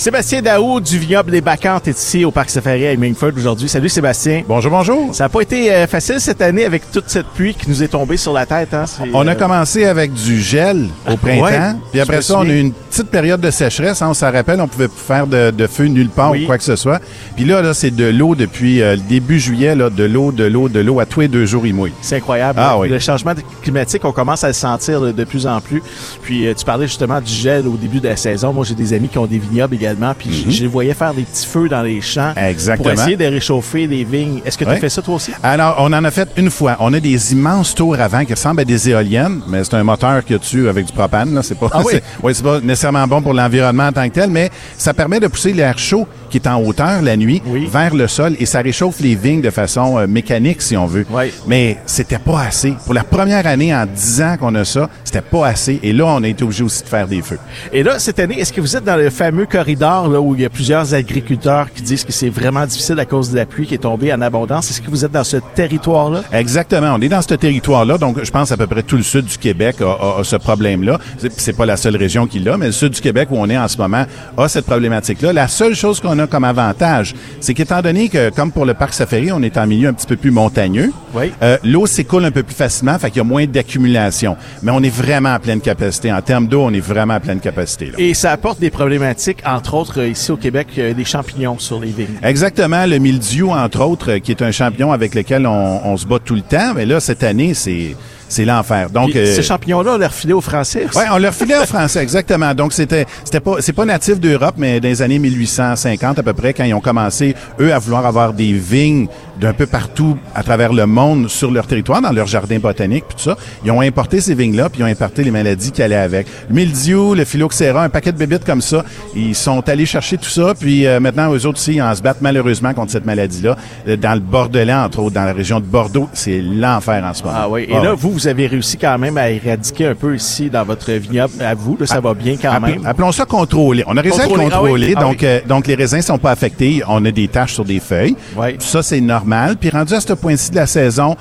Sébastien Daou du vignoble des Bacantes est ici au Parc Safari à Hemingford aujourd'hui. Salut Sébastien. Bonjour, bonjour. Ça n'a pas été euh, facile cette année avec toute cette pluie qui nous est tombée sur la tête. Hein? On a euh, commencé avec du gel au printemps, ouais, puis après ça, on a eu une petite période de sécheresse. hein, on s'en rappelle, on pouvait faire de, de feu nulle part Oui. ou quoi que ce soit. Puis là, là c'est de l'eau depuis euh, le début juillet, là, de l'eau, de l'eau, de l'eau à tous les deux jours, il mouille. C'est incroyable. Ah oui. Le changement climatique, on commence à le sentir de, de plus en plus. Puis tu parlais justement du gel au début de la saison. Moi, j'ai des amis qui ont des vignobles également. Puis je- je les voyais faire des petits feux dans les champs Mhm. Exactement. pour essayer de réchauffer les vignes. Est-ce que tu as fait ça toi aussi? Alors, on en a fait une fois. On a des immenses tours avant qui ressemblent à des éoliennes, mais c'est un moteur a dessus avec du propane. C'est pas, Ah oui? ouais, c'est pas nécessairement bon pour l'environnement en tant que tel, mais ça permet de pousser l'air chaud qui est en hauteur la nuit Oui. vers le sol et ça réchauffe les vignes de façon euh, mécanique, si on veut. Oui. Mais c'était pas assez. Pour la première année en 10 ans qu'on a ça, c'était pas assez. Et là, on a été obligé aussi de faire des feux. Et là, cette année, est-ce que vous êtes dans le fameux corridor là, où il y a plusieurs agriculteurs qui disent que c'est vraiment difficile à cause de la pluie qui est tombée en abondance? Est-ce que vous êtes dans ce territoire-là? Exactement. On est dans ce territoire-là, donc je pense à peu près tout le sud du Québec a, a- a ce problème-là. C'est- C'est pas la seule région qui l'a, mais le sud du Québec où on est en ce moment a cette problématique-là. La seule chose qu'on a comme avantage, c'est qu'étant donné que, comme pour le parc Safari, on est en milieu un petit peu plus montagneux, Oui. euh, l'eau s'écoule un peu plus facilement, fait qu'il y a moins d'accumulation. Mais on est vraiment à pleine capacité. En termes d'eau, on est vraiment à pleine capacité. Là. Et ça apporte des problématiques, entre autres, euh, ici au Québec, euh, des champignons sur les vignes. Exactement, le mildiou, entre autres, qui est un champignon avec lequel on, on se bat tout le temps. Mais là, cette année, c'est c'est l'enfer. Donc, Puis, euh, Ces champignons-là, on les refilait aux Français. Ouais, on leur filait en français, exactement. Donc, c'était, c'était pas, c'est pas natif d'Europe, mais dans les années 1850 à peu près, quand ils ont commencé, eux, à vouloir avoir des vignes d'un peu partout à travers le monde sur leur territoire, dans leur jardin botanique, puis tout ça, ils ont importé ces vignes-là, puis ils ont importé les maladies qui allaient avec. Le mildiou, le phylloxéra, un paquet de bébites comme ça, ils sont allés chercher tout ça, puis euh, maintenant, eux autres aussi, ils en se battent malheureusement contre cette maladie-là. Euh, Dans le Bordelais, entre autres, dans la région de Bordeaux, c'est l'enfer en ce moment. Ah oui. Et Ah là, ouais. vous, vous avez réussi quand même à éradiquer un peu ici dans votre vignoble. À vous, là, ça va bien quand même. Appelons ça contrôler. On a réussi à le Contrôler, ah oui, ah donc, oui. euh, donc les raisins sont pas affectés. On a des taches sur des feuilles. Ouais. Ça, c'est normal. Puis rendu à ce point-ci de la saison,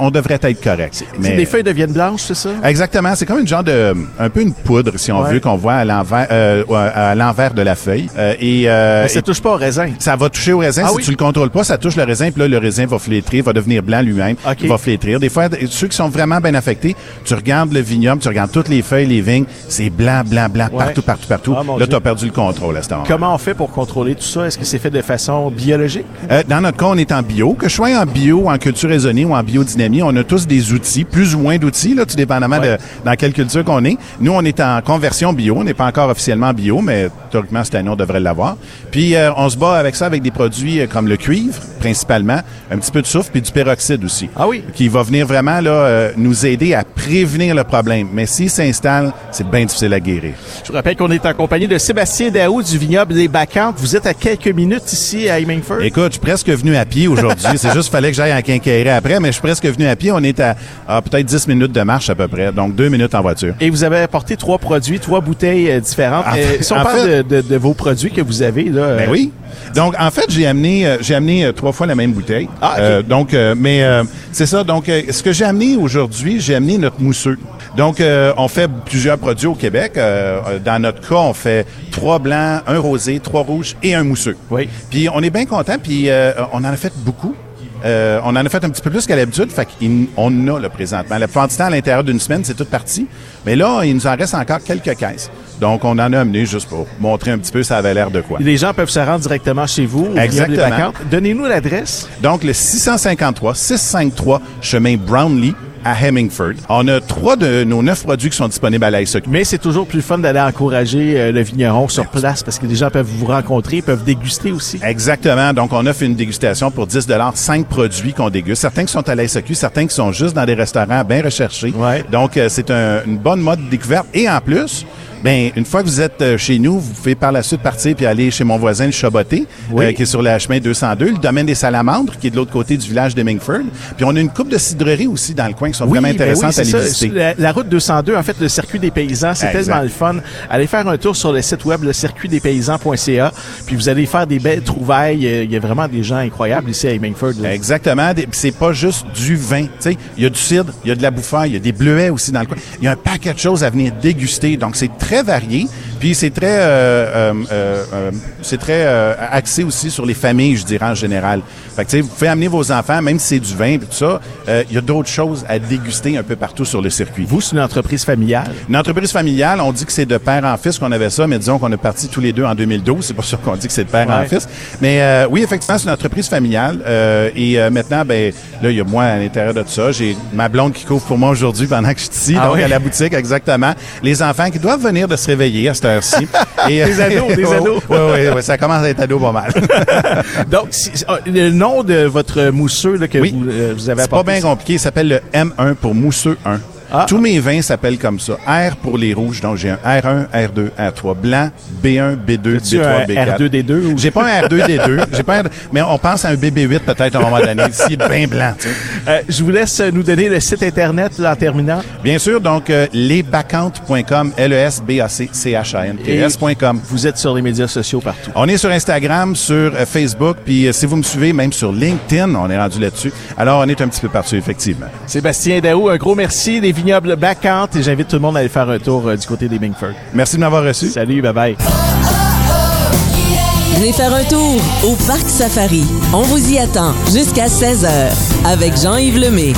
on devrait être correct. Mais... Les feuilles deviennent blanches, c'est ça? Exactement, c'est comme une genre de, un peu une poudre, si on Ouais. veut, qu'on voit à l'envers, euh, à l'envers de la feuille. Euh, et, euh, Mais ça et- touche pas au raisin. ça va toucher au raisin. Ah si oui? tu le contrôles pas, ça touche le raisin, puis là, le raisin va flétrir, va devenir blanc lui-même. OK. Il va flétrir. Des fois, ceux qui sont vraiment bien affectés, tu regardes le vignoble, tu regardes toutes les feuilles, les vignes, c'est blanc, blanc, blanc, Ouais. partout, partout, partout. Ah, là, tu as perdu le contrôle à ce moment Comment on fait pour contrôler tout ça? Est-ce que c'est fait de façon biologique? Euh, dans notre cas, on est en bio. Que je sois en bio, en culture raisonnée ou en biodynamie, on a tous des outils, plus ou moins d'outils, là, tout dépendamment Ouais. de dans quelle culture qu'on est. Nous, on est en conversion bio. On n'est pas encore officiellement bio, mais théoriquement, cette année, on devrait l'avoir. Puis, euh, on se bat avec ça avec des produits euh, comme le cuivre, principalement, un petit peu de soufre, puis du peroxyde aussi. Ah oui? Qui va venir vraiment là, euh, nous aider à prévenir le problème. Mais s'il s'installe, c'est bien difficile à guérir. Je vous rappelle qu'on est en compagnie de Sébastien Daou du vignoble des Bacantes. Vous êtes à quelques minutes ici à Hemingford. Écoute, je suis presque venu à pied aujourd'hui. C'est juste qu'il fallait que j'aille en quincaillerie après, mais je suis presque venu à pied. On est à, à peut-être 10 minutes de marche à peu près, donc deux minutes en voiture. Et vous avez apporté trois produits, trois bouteilles euh, différentes. En Euh, fait- si on parle fait- de, de- de vos produits que vous avez, là. Ben oui. Donc en fait, j'ai amené euh, j'ai amené euh, trois fois la même bouteille. Ah. Euh, donc euh, mais euh, c'est ça. Donc euh, ce que j'ai amené aujourd'hui, j'ai amené notre mousseux. Donc euh, on fait plusieurs produits au Québec. Dans notre cas, on fait trois blancs, un rosé, trois rouges et un mousseux. Oui. Puis on est bien content. Puis euh, on en a fait beaucoup. Euh, on en a fait un petit peu plus qu'à l'habitude, fait qu'on a le présentement. La temps, à l'intérieur d'une semaine, c'est toute partie. Mais là, il nous en reste encore quelques caisses. Donc, on en a amené juste pour montrer un petit peu ça avait l'air de quoi. Les gens peuvent se rendre directement chez vous. Exactement. Donnez-nous l'adresse. Donc, le 653, 653 chemin Brownlee à Hemingford. On a trois de nos neuf produits qui sont disponibles à l'ASOC. Mais c'est toujours plus fun d'aller encourager euh, le vigneron sur place parce que les gens peuvent vous rencontrer, peuvent déguster aussi. Exactement. Donc, on offre une dégustation pour 10 cinq produits qu'on déguste. Certains qui sont à la SAQ, certains qui sont juste dans des restaurants bien recherchés. Ouais. Donc, euh, c'est un- une bonne mode de découverte. Et en plus, Ben, une fois que vous êtes euh, chez nous, vous pouvez par la suite partir puis aller chez mon voisin le Chaboté, Oui. euh, qui est sur le chemin 202, le domaine des Salamandres, qui est de l'autre côté du village de Mingford. Puis on a une coupe de cidreries aussi dans le coin qui sont vraiment ben intéressantes oui, à aller visiter. La, la route 202, en fait, le circuit des paysans, c'est tellement le fun. Allez faire un tour sur le site web, le circuitdespaysans.ca, puis vous allez faire des belles trouvailles. Il y a vraiment des gens incroyables ici à Hemingford. là. Exactement. C'est pas juste du vin. Tu sais, il y a du cidre, il y a de la bouffaille, il y a des bleuets aussi dans le coin. Il y a un paquet de choses à venir déguster. Donc c'est très varié. Puis c'est très, euh, euh, euh, euh, c'est très euh, axé aussi sur les familles, je dirais en général. Fait que tu sais, vous pouvez amener vos enfants, même si c'est du vin et tout ça. euh, Il y a d'autres choses à déguster un peu partout sur le circuit. Vous, c'est une entreprise familiale? Une entreprise familiale, on dit que c'est de père en fils qu'on avait ça, mais disons qu'on est partis tous les deux en 2012. C'est pour ça qu'on dit que c'est de père en fils. Mais euh, oui, effectivement, c'est une entreprise familiale. euh, et euh, maintenant, ben là, il y a moi à l'intérieur de tout ça. J'ai ma blonde qui couvre pour moi aujourd'hui pendant que je suis ici, Ah donc oui? à la boutique, exactement. Les enfants qui doivent venir de se réveiller à cette heure-ci. Et, Des ados, des ados. Oui, oui, oui, ça commence à être ado pas mal. Donc, si- ah, le nom de votre mousseux là, que Oui. vous, euh, vous avez C'est pas apporté. bien compliqué. Il s'appelle le M1 pour mousseux 1. Ah. Tous mes vins s'appellent comme ça. R pour les rouges. Donc, j'ai un R1, R2, R3. Blanc, B1, B2, As-tu B3, un B4. R2D2 ou- J'ai pas un R2D2. J'ai pas un... Mais on pense à un BB8 peut-être à un moment donné. Est bien blanc, tu sais. Euh, je vous laisse nous donner le site Internet là, en terminant. Bien sûr, donc, euh, lesbacantes.com, L-E-S-B-A-C-C-H-A-N-T-S.com. Vous êtes sur les médias sociaux partout. On est sur Instagram, sur euh, Facebook, puis euh, si vous me suivez, même sur LinkedIn, on est rendu là-dessus. Alors, on est un petit peu partout, effectivement. Sébastien Daou, un gros merci des vignobles Bacante et j'invite tout le monde à aller faire un tour euh, du côté des Mingford. Merci de m'avoir reçu. Salut, bye bye. Venez faire un tour au Parc Safari. On vous y attend jusqu'à 16h avec Jean-Yves Lemay.